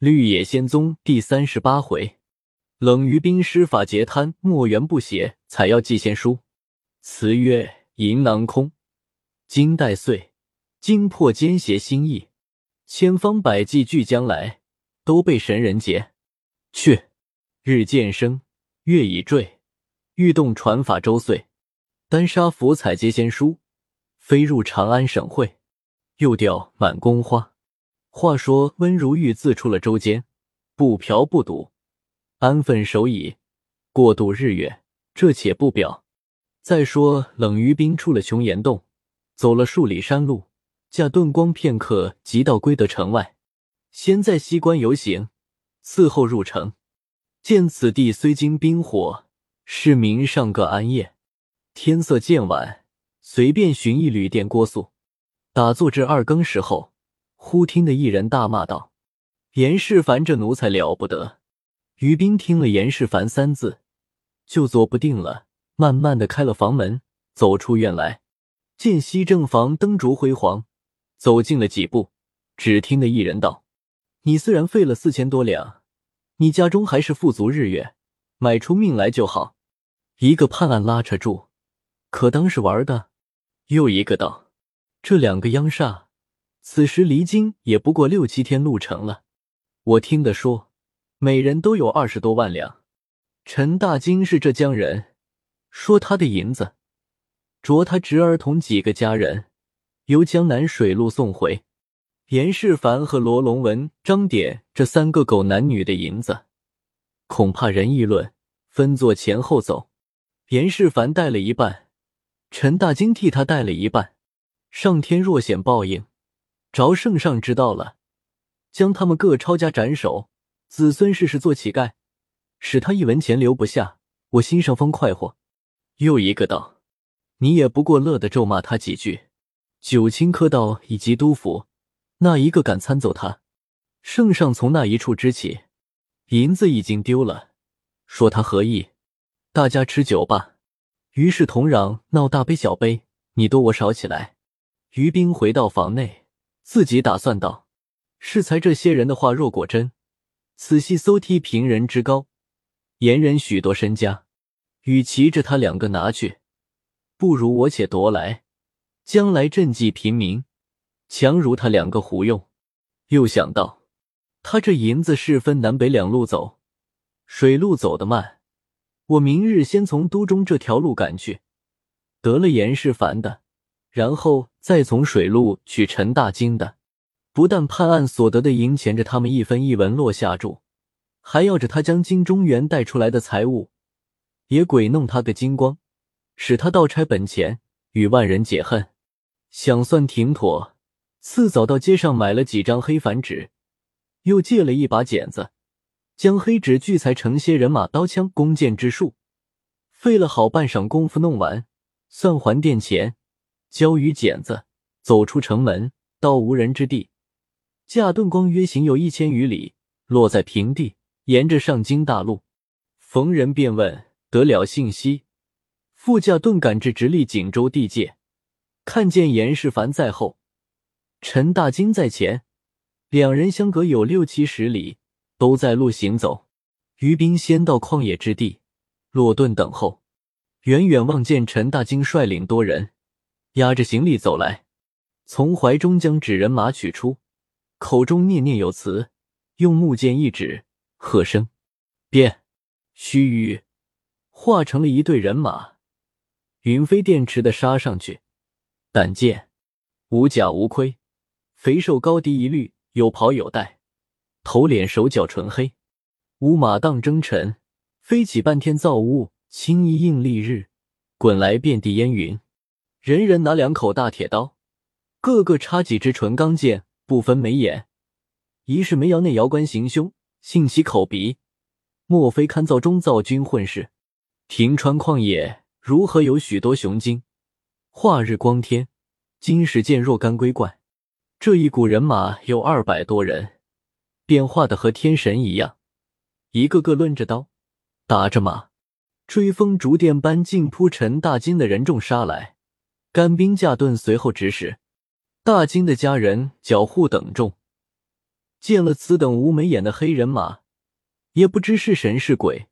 绿野仙踪第三十八回，冷于冰施法劫贪，墨缘不写采药寄仙书。词曰：银囊空，金带碎，惊破奸邪心意。千方百计俱将来，都被神人劫。去，日渐升，月已坠，欲动传法周岁。丹砂符采接仙书，飞入长安省会。又调满宫花。话说温如玉自出了周间，不嫖不赌，安分守己，过度日月。这且不表。再说冷于冰出了琼岩洞，走了数里山路，驾遁光片刻，即到归德城外。先在西关游行，伺候入城。见此地虽经冰火，市民尚各安业。天色渐晚，随便寻一旅店过宿，打坐至二更时候。忽听得一人大骂道：“严世蕃这奴才了不得！”于冰听了“严世蕃”三字，就坐不定了，慢慢的开了房门，走出院来，见西正房灯烛辉煌，走近了几步，只听得一人道：“你虽然费了四千多两，你家中还是富足日月，买出命来就好。”一个判案拉扯住，可当是玩的。又一个道：“这两个央煞。”此时离京也不过六七天路程了。我听得说，每人都有二十多万两。陈大金是浙江人，说他的银子，着他侄儿同几个家人，由江南水路送回。严世蕃和罗龙文、张典这三个狗男女的银子，恐怕人议论，分作前后走。严世蕃带了一半，陈大金替他带了一半。上天若显报应。着圣上知道了，将他们各抄家斩首，子孙世世做乞丐，使他一文钱留不下。我心上方快活。又一个道：“你也不过乐得咒骂他几句。”九卿科道以及督府，那一个敢参奏他？圣上从那一处知起，银子已经丢了，说他何意？大家吃酒吧。于是同嚷闹大杯小杯，你多我少起来。于兵回到房内。自己打算道：“适才这些人的话若果真，此系搜剔平人之高，言人许多身家，与其着他两个拿去，不如我且夺来，将来赈济贫民，强如他两个胡用。”又想到他这银子是分南北两路走，水路走得慢，我明日先从都中这条路赶去，得了严世蕃的。然后再从水路取陈大金的，不但判案所得的银钱着他们一分一文落下注，还要着他将金中原带出来的财物也鬼弄他个精光，使他倒拆本钱，与万人解恨。想算停妥，次早到街上买了几张黑矾纸，又借了一把剪子，将黑纸聚裁成些人马、刀枪、弓箭之术，费了好半晌功夫弄完，算还店钱。交于剪子，走出城门，到无人之地，驾遁光约行有一千余里，落在平地，沿着上京大路。逢人便问，得了信息，副驾顿赶至直隶锦州地界，看见严世蕃在后，陈大金在前，两人相隔有六七十里，都在路行走。于兵先到旷野之地，落顿等候，远远望见陈大金率领多人。押着行李走来，从怀中将纸人马取出，口中念念有词，用木剑一指，喝声变，须臾化成了一队人马，云飞电驰的杀上去。但见无甲无盔，肥瘦高低一律，有袍有带，头脸手脚纯黑，乌马荡征尘，飞起半天造雾，青衣映丽日，滚来遍地烟云。人人拿两口大铁刀，个个插几支纯钢剑，不分眉眼。一是煤窑内窑官行凶，信其口鼻，莫非堪造中造军混世？平川旷野如何有许多雄精？化日光天，今时见若干龟怪。这一股人马有二百多人，变化的和天神一样，一个个抡着刀，打着马，追风逐电般尽扑陈大金的人众杀来。干兵驾盾随后指使，大金的家人缴户等众，见了此等无眉眼的黑人马，也不知是神是鬼，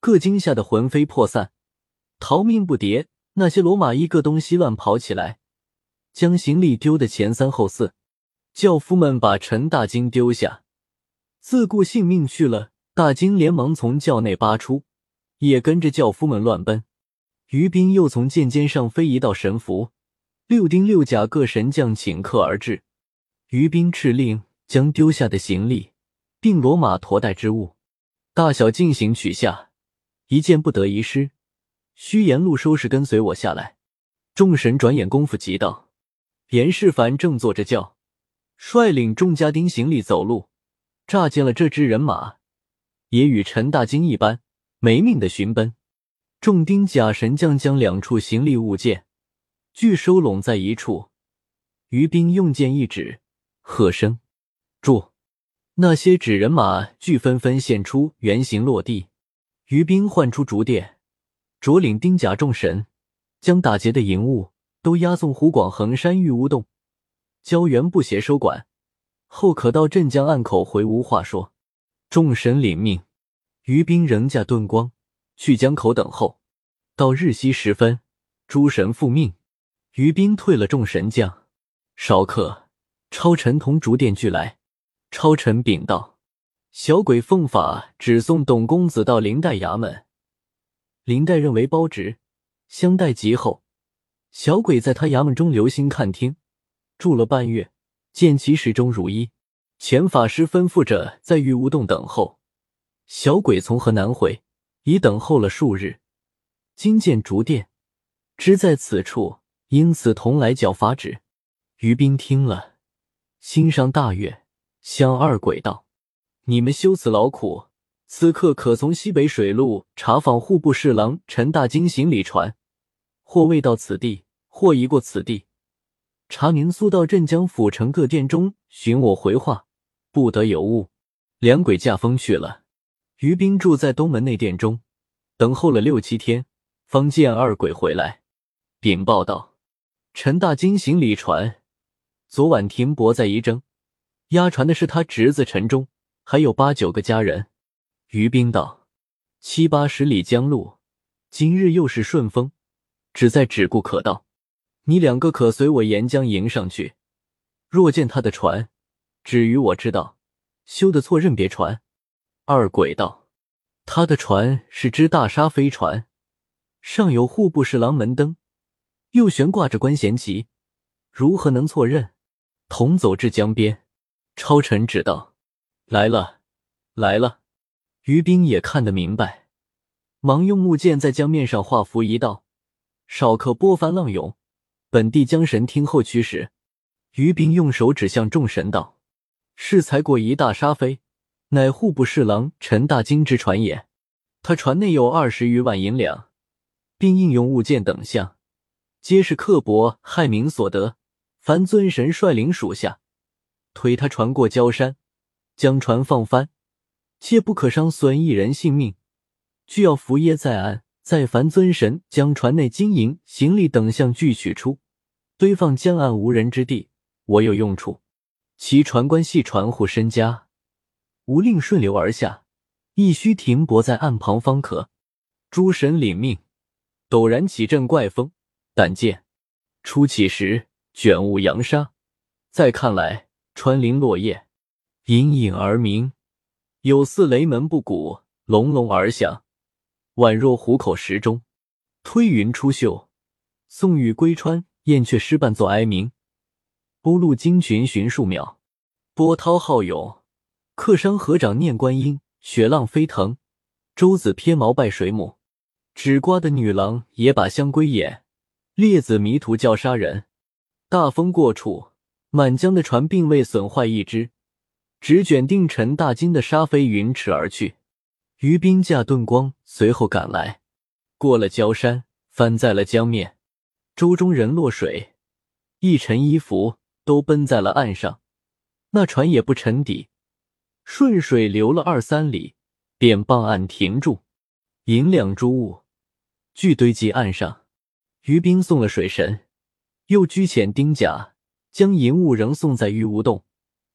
各惊吓得魂飞魄散，逃命不迭。那些骡马一个东西乱跑起来，将行李丢得前三后四。轿夫们把陈大金丢下，自顾性命去了。大金连忙从轿内扒出，也跟着轿夫们乱奔。于斌又从剑尖上飞一道神符，六丁六甲各神将顷刻而至。于斌敕令将丢下的行李并骡马驮带之物，大小进行取下，一件不得遗失。虚言路收拾跟随我下来。众神转眼功夫急到，严世蕃正坐着轿。率领众家丁行李走路，乍见了这支人马，也与陈大惊一般，没命的寻奔。众丁甲神将将两处行李物件俱收拢在一处。于兵用剑一指，喝声：“住！”那些纸人马俱纷纷现出原形落地。于兵唤出竹殿，着领丁甲众神，将打劫的银物都押送湖广衡山玉乌洞。交原不协收管，后可到镇江岸口回无话说。众神领命，于兵仍驾遁光去江口等候。到日西时分，诸神复命，于兵退了众神将。少客，超臣同竹殿俱来。超臣禀道：小鬼奉法只送董公子到林代衙门，林代认为包值，相待极厚。小鬼在他衙门中留心看听。住了半月，见其始终如一。前法师吩咐着在玉无洞等候。小鬼从河南回，已等候了数日。今见竹殿，知在此处，因此同来缴法旨。于斌听了，心上大悦，向二鬼道：“你们修此劳苦，此刻可从西北水路查访户部侍郎陈大金行李船，或未到此地，或已过此地。”查明速到镇江府城各店中寻我回话，不得有误。两鬼驾风去了。于斌住在东门内殿中，等候了六七天，方见二鬼回来，禀报道：陈大金行李船昨晚停泊在仪征，押船的是他侄子陈忠，还有八九个家人。于斌道：七八十里江路，今日又是顺风，只在只顾可到。你两个可随我沿江迎上去。若见他的船，只与我知道，修的错认别船。二鬼道：他的船是只大沙飞船，上有户部侍郎门灯，又悬挂着官衔旗，如何能错认？同走至江边，超臣指道：来了，来了。于兵也看得明白，忙用木剑在江面上画符一道，少可波翻浪涌。本地江神听后驱使，于斌用手指向众神道：“是才过一大沙飞，乃户部侍郎陈大金之船也。他船内有二十余万银两，并应用物件等项，皆是刻薄害民所得。凡尊神率领属下推他船过焦山，将船放翻，切不可伤损一人性命，俱要伏噎在岸。再凡尊神将船内金银行李等项俱取出。”堆放江岸无人之地，我有用处。其船官系船户身家，无令顺流而下，亦须停泊在岸旁方可。诸神领命，陡然起阵怪风，但见初起时卷雾扬沙，再看来穿林落叶，隐隐而鸣，有似雷门不鼓，隆隆而响，宛若虎口石钟。推云出岫，送雨归川。燕雀诗伴作哀鸣，波路惊群寻数秒，波涛浩涌，客商合掌念观音。雪浪飞腾，舟子撇锚拜水母。纸瓜的女郎也把香归眼，列子迷途叫杀人。大风过处，满江的船并未损坏一只，只卷定沉大金的沙飞云驰而去。于兵驾遁光随后赶来，过了焦山，翻在了江面。舟中人落水，一尘衣服都奔在了岸上。那船也不沉底，顺水流了二三里，便傍岸停住。银两珠物俱堆积岸上。于兵送了水神，又居遣丁甲将银物仍送在玉无洞。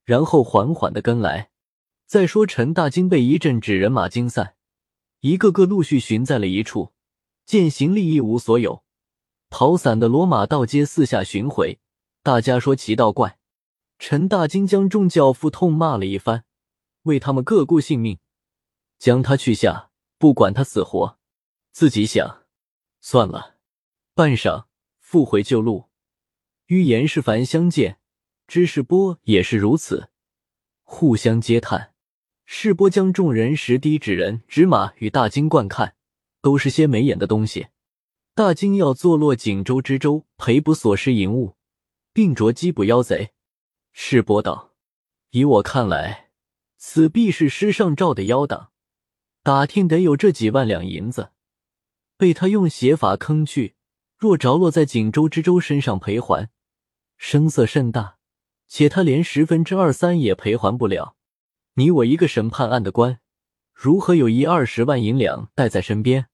然后缓缓的跟来。再说陈大金被一阵纸人马惊散，一个个陆续寻在了一处，见行李一无所有，跑散的骡马道街四下寻回，大家说奇道怪。陈大金将众教父痛骂了一番，为他们各顾性命，将他去下，不管他死活。自己想，算了。半晌，复回旧路，与严世蕃相见，知世波也是如此，互相嗟叹。世波将众人拾低纸人、纸马与大金观看，都是些没眼的东西。大金要坐落锦州之州，赔捕所失银物，并着缉捕妖贼。世波道：“以我看来，此必是师上诏的妖党，打听得有这几万两银子，被他用邪法坑去。若着落在锦州知州身上赔还，声色甚大，且他连十分之二三也赔还不了。”你我一个审判案的官，如何有一二十万银两带在身边？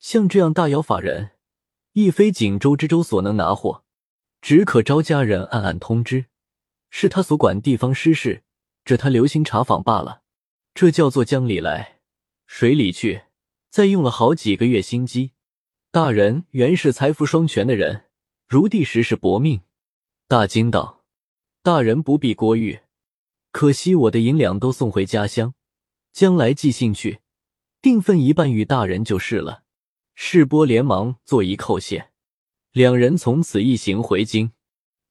像这样大妖法人，亦非锦州知州所能拿货，只可招家人暗暗通知，是他所管地方失事，这他留心查访罢了。这叫做江里来，水里去，再用了好几个月心机。大人原是财富双全的人，如第时是薄命。大惊道：“大人不必过誉。”可惜我的银两都送回家乡，将来寄信去，定分一半与大人就是了。世波连忙作揖叩谢，两人从此一行回京，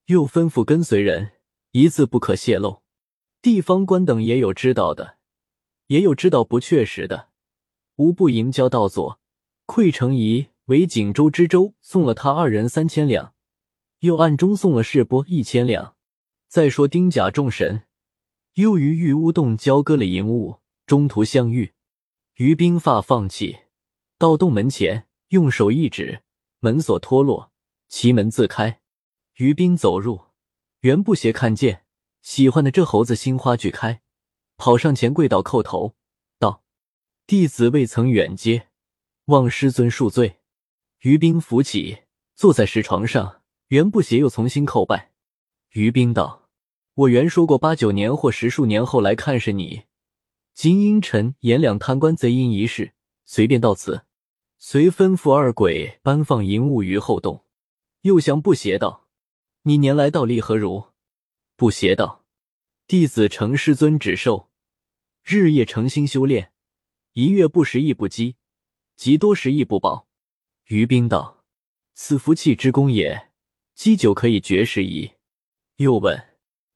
又吩咐跟随人一字不可泄露。地方官等也有知道的，也有知道不确实的，无不迎交道左。馈成仪为锦州知州送了他二人三千两，又暗中送了世波一千两。再说丁甲众神。又于玉乌洞交割了银物，中途相遇，于兵发放弃，到洞门前，用手一指，门锁脱落，其门自开。于兵走入，袁不邪看见，喜欢的这猴子心花俱开，跑上前跪倒叩头，道：“弟子未曾远接，望师尊恕罪。”于冰扶起，坐在石床上，袁不邪又重新叩拜。于冰道。我原说过八九年或十数年后来看是你，今因臣言两贪官贼淫一事，随便到此，遂吩咐二鬼搬放银物于后洞。又向不邪道：“你年来道力何如？”不邪道：“弟子承师尊旨授，日夜诚心修炼，一月不食亦不饥，及多食亦不饱。”于冰道：“此福气之功也，积久可以绝食矣。”又问。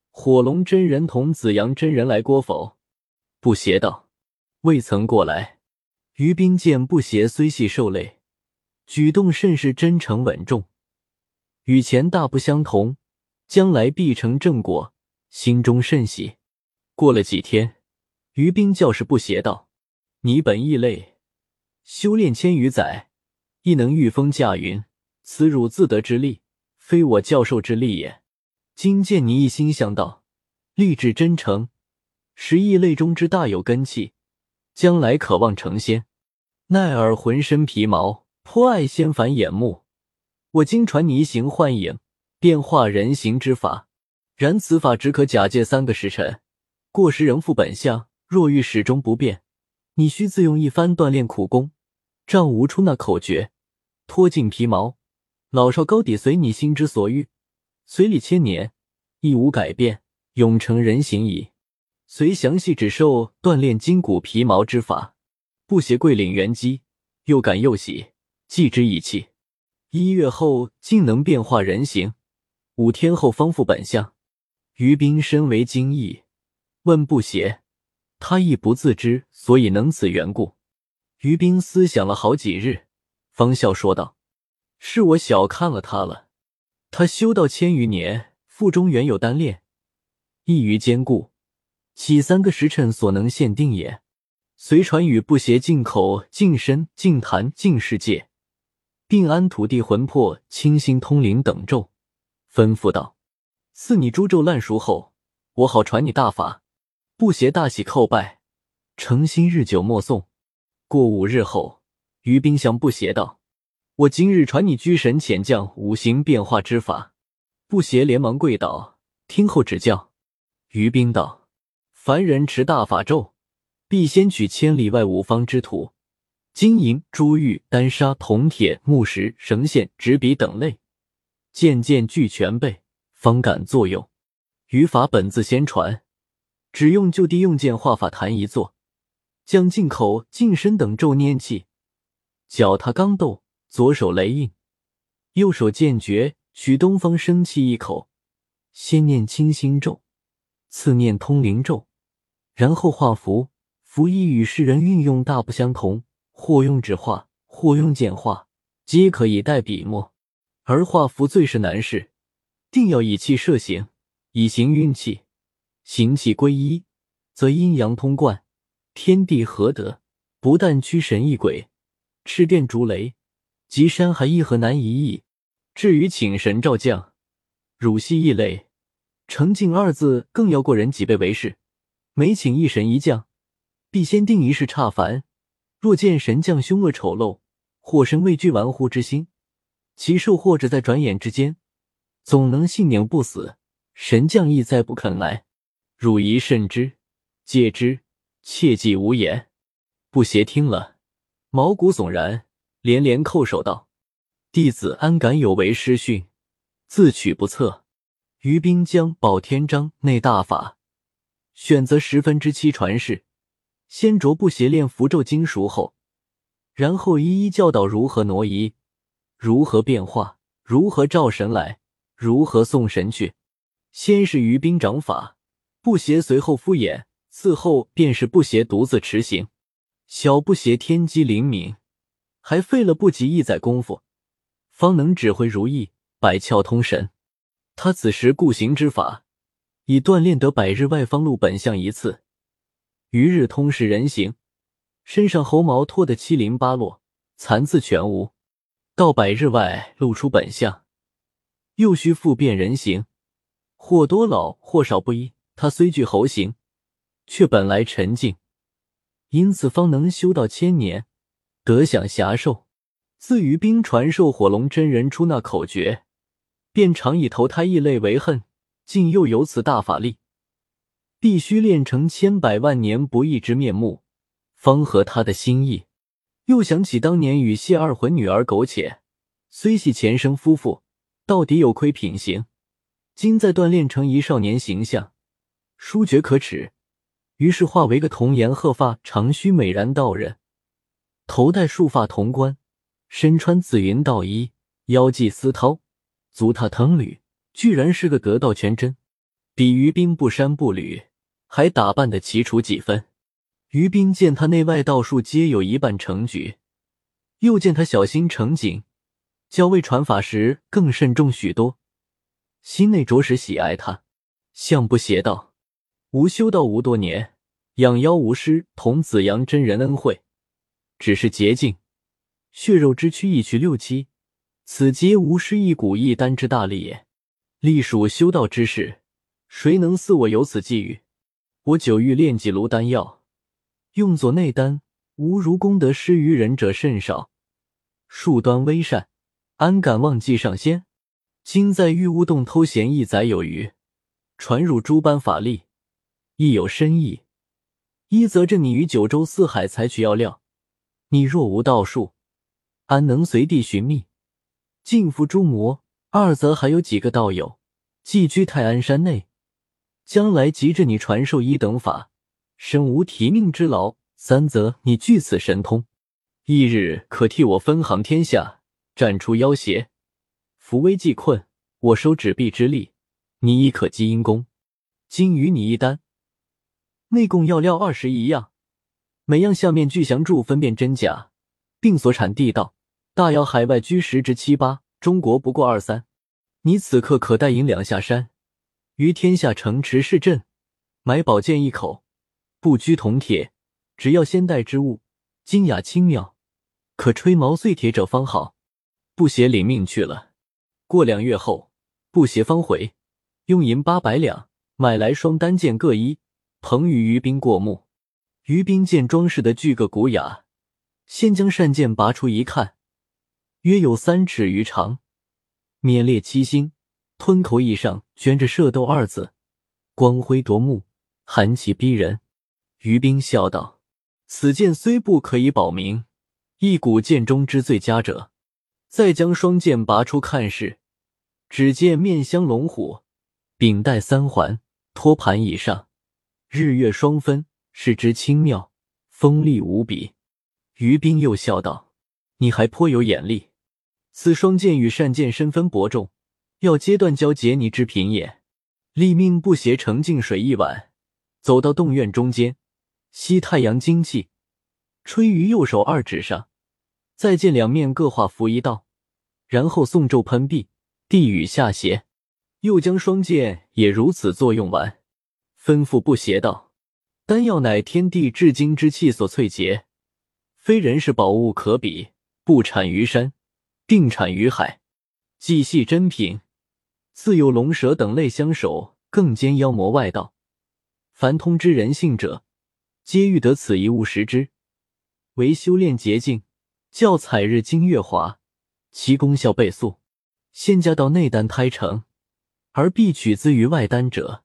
火龙真人同紫阳真人来过否？不邪道，未曾过来。于冰见不邪虽系受累，举动甚是真诚稳重，与前大不相同，将来必成正果，心中甚喜。过了几天，于冰教士不邪道：“你本异类，修炼千余载，亦能御风驾云，此汝自得之力，非我教授之力也。”今见你一心向道，立志真诚，实异类中之大有根气，将来渴望成仙。奈尔浑身皮毛，颇爱仙凡眼目。我今传你一行幻影，变化人形之法，然此法只可假借三个时辰，过时仍复本相。若欲始终不变，你需自用一番锻炼苦功，丈无出那口诀，脱尽皮毛，老少高低随你心之所欲。随礼千年，亦无改变，永成人形矣。遂详细指授锻炼筋骨皮毛之法。不邪跪领元机，又感又喜，继之以气。一月后竟能变化人形，五天后方复本相。于冰身为惊异，问不邪，他亦不自知所以能此缘故。于冰思想了好几日，方笑说道：“是我小看了他了。”他修道千余年，腹中原有单炼，易于坚固，岂三个时辰所能限定也？随传与不邪进口、净身、净坛、净世界，并安土地魂魄、清心通灵等咒，吩咐道：“赐你诸咒烂熟后，我好传你大法。”不邪大喜叩拜，诚心日久莫送。过五日后，于冰向不邪道。我今日传你居神遣将五行变化之法，不邪连忙跪倒，听候指教。于冰道：“凡人持大法咒，必先取千里外五方之土，金银、珠玉、丹砂、铜铁、木石、绳线、纸笔等类，件件俱全备，方敢作用。语法本自先传，只用就地用剑画法坛一座，将进口、净身等咒念起，脚踏钢斗，左手雷印，右手剑诀，取东方生气一口，先念清心咒。”次念通灵咒，然后画符。符意与世人运用大不相同，或用纸画，或用剑画，皆可以代笔墨。而画符最是难事，定要以气摄形，以形运气，形气归一，则阴阳通贯，天地合德。不但驱神异鬼、赤电逐雷，及山海亦何难一役。至于请神召将、汝系异类。成敬二字更要过人几倍为是。每请一神一将，必先定一事差凡。若见神将凶恶丑陋，或生畏惧玩忽之心，其寿或者在转眼之间，总能性命不死。神将亦再不肯来。汝宜慎之，戒之，切记无言。不邪听了，毛骨悚然，连连叩首道：“弟子安敢有违师训，自取不测。”于冰将宝天章内大法选择十分之七传世，先着不邪练符咒精熟后，然后一一教导如何挪移，如何变化，如何召神来，如何送神去。先是于兵掌法，不邪随后敷衍，伺后便是不邪独自持行。小不邪天机灵敏，还费了不及一载功夫，方能指挥如意，百窍通神。他此时固行之法，已锻炼得百日外方露本相一次，余日通识人形，身上猴毛脱得七零八落，残次全无。到百日外露出本相，又需复变人形，或多老或少不一。他虽具猴形，却本来沉静，因此方能修到千年，得享遐寿。自于冰传授火龙真人出那口诀。便常以投胎异类为恨，竟又有此大法力，必须练成千百万年不易之面目，方合他的心意。又想起当年与谢二魂女儿苟且，虽系前生夫妇，到底有亏品行。今再锻炼成一少年形象，殊觉可耻，于是化为个童颜鹤发、长须美髯道人，头戴束发铜冠，身穿紫云道衣，腰系丝绦。足踏藤履，居然是个得道全真，比于兵不衫不履，还打扮的奇楚几分。于冰见他内外道术皆有一半成局，又见他小心成谨，教位传法时更慎重许多，心内着实喜爱他。相不邪道，吾修道无多年，养妖无师，同紫阳真人恩惠，只是捷径，血肉之躯一取六七。此皆无师一骨一丹之大力也。隶属修道之事，谁能似我有此际遇？我久欲炼几炉丹药，用作内丹，吾如功德施于人者甚少，数端微善，安敢忘记上仙？今在玉乌洞偷闲一载有余，传入诸般法力，亦有深意。一则这你于九州四海采取药料，你若无道术，安能随地寻觅？尽服诸魔。二则还有几个道友寄居泰安山内，将来急着你传授一等法，身无提命之劳。三则你具此神通，一日可替我分行天下，斩除妖邪，扶危济困。我收纸币之力，你亦可积阴功。今与你一单，内供药料二十一样，每样下面具详注分辨真假，并所产地道。大药海外居十之七八，中国不过二三。你此刻可带银两下山，于天下城池市镇买宝剑一口，不拘铜铁，只要先带之物精雅轻妙，可吹毛碎铁者方好。布鞋领命去了。过两月后，布鞋方回，用银八百两买来双单剑各一，捧与于冰过目。于冰见装饰的巨个古雅，先将扇剑拔出一看。约有三尺余长，冕列七星，吞口以上镌着“射斗”二字，光辉夺目，寒气逼人。于冰笑道：“此剑虽不可以保名，一古剑中之最佳者。”再将双剑拔出看时，只见面镶龙虎，柄带三环，托盘以上，日月双分，视之清妙，锋利无比。于冰又笑道：“你还颇有眼力。此双剑与善剑身分伯仲，要阶段交结，你之品也。”立命不携盛净水一碗，走到洞院中间，吸太阳精气，吹于右手二指上。再见两面各画符一道，然后诵咒喷壁，地雨下邪。又将双剑也如此作用完，吩咐不邪道：“丹药乃天地至精之气所萃结，非人世宝物可比，不产于山，定产于海，既系珍品，自有龙蛇等类相守，更兼妖魔外道。凡通知人性者，皆欲得此一物食之，为修炼捷径。”教采日精月华，其功效倍速。仙家道内丹胎成，而必取资于外丹者，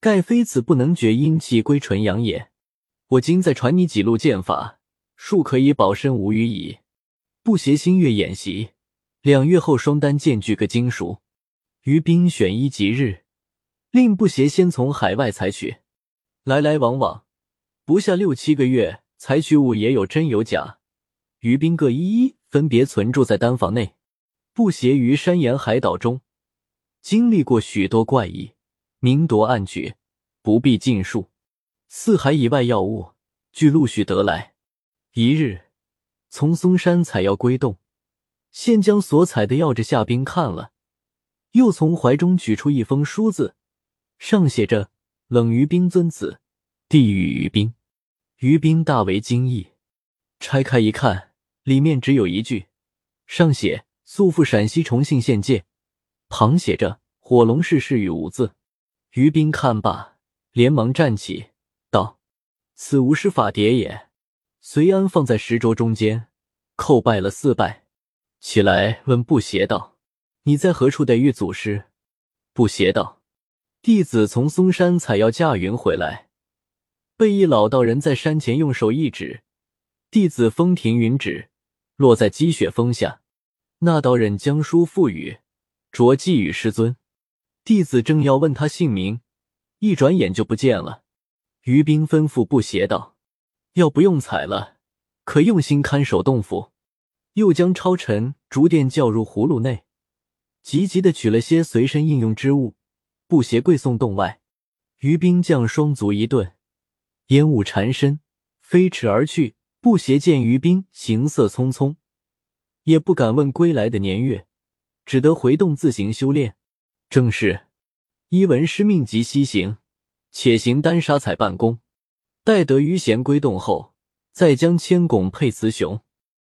盖非此不能绝阴气归纯阳也。我今再传你几路剑法，术可以保身无虞矣。不邪星月演习，两月后双丹剑具个精熟。于冰选一吉日，令不邪先从海外采取，来来往往，不下六七个月，采取物也有真有假。于兵各一一分别存住在丹房内，不携于山岩海岛中，经历过许多怪异，明夺暗取，不必尽述。四海以外药物，俱陆续得来。一日，从嵩山采药归洞，现将所采的药着下冰看了，又从怀中取出一封书字，上写着“冷于冰尊子，地狱于冰”。于冰大为惊异，拆开一看。里面只有一句，上写“速赴陕西重庆县界”，旁写着“火龙逝世语”五字。于斌看罢，连忙站起，道：“此无师法碟也。”随安放在石桌中间，叩拜了四拜，起来问不邪道：“你在何处得遇祖师？”不邪道：“弟子从嵩山采药驾云回来，被一老道人在山前用手一指，弟子风停云止。”落在积雪峰下，那道人将书赋予，着寄与师尊。弟子正要问他姓名，一转眼就不见了。于冰吩咐布鞋道：“要不用采了，可用心看守洞府。”又将超尘竹垫叫入葫芦内，急急的取了些随身应用之物，布鞋跪送洞外。于冰将双足一顿，烟雾缠身，飞驰而去。不邪见于冰行色匆匆，也不敢问归来的年月，只得回洞自行修炼。正是一闻师命即西行，且行单沙采半功。待得余弦归洞后，再将千拱配雌雄。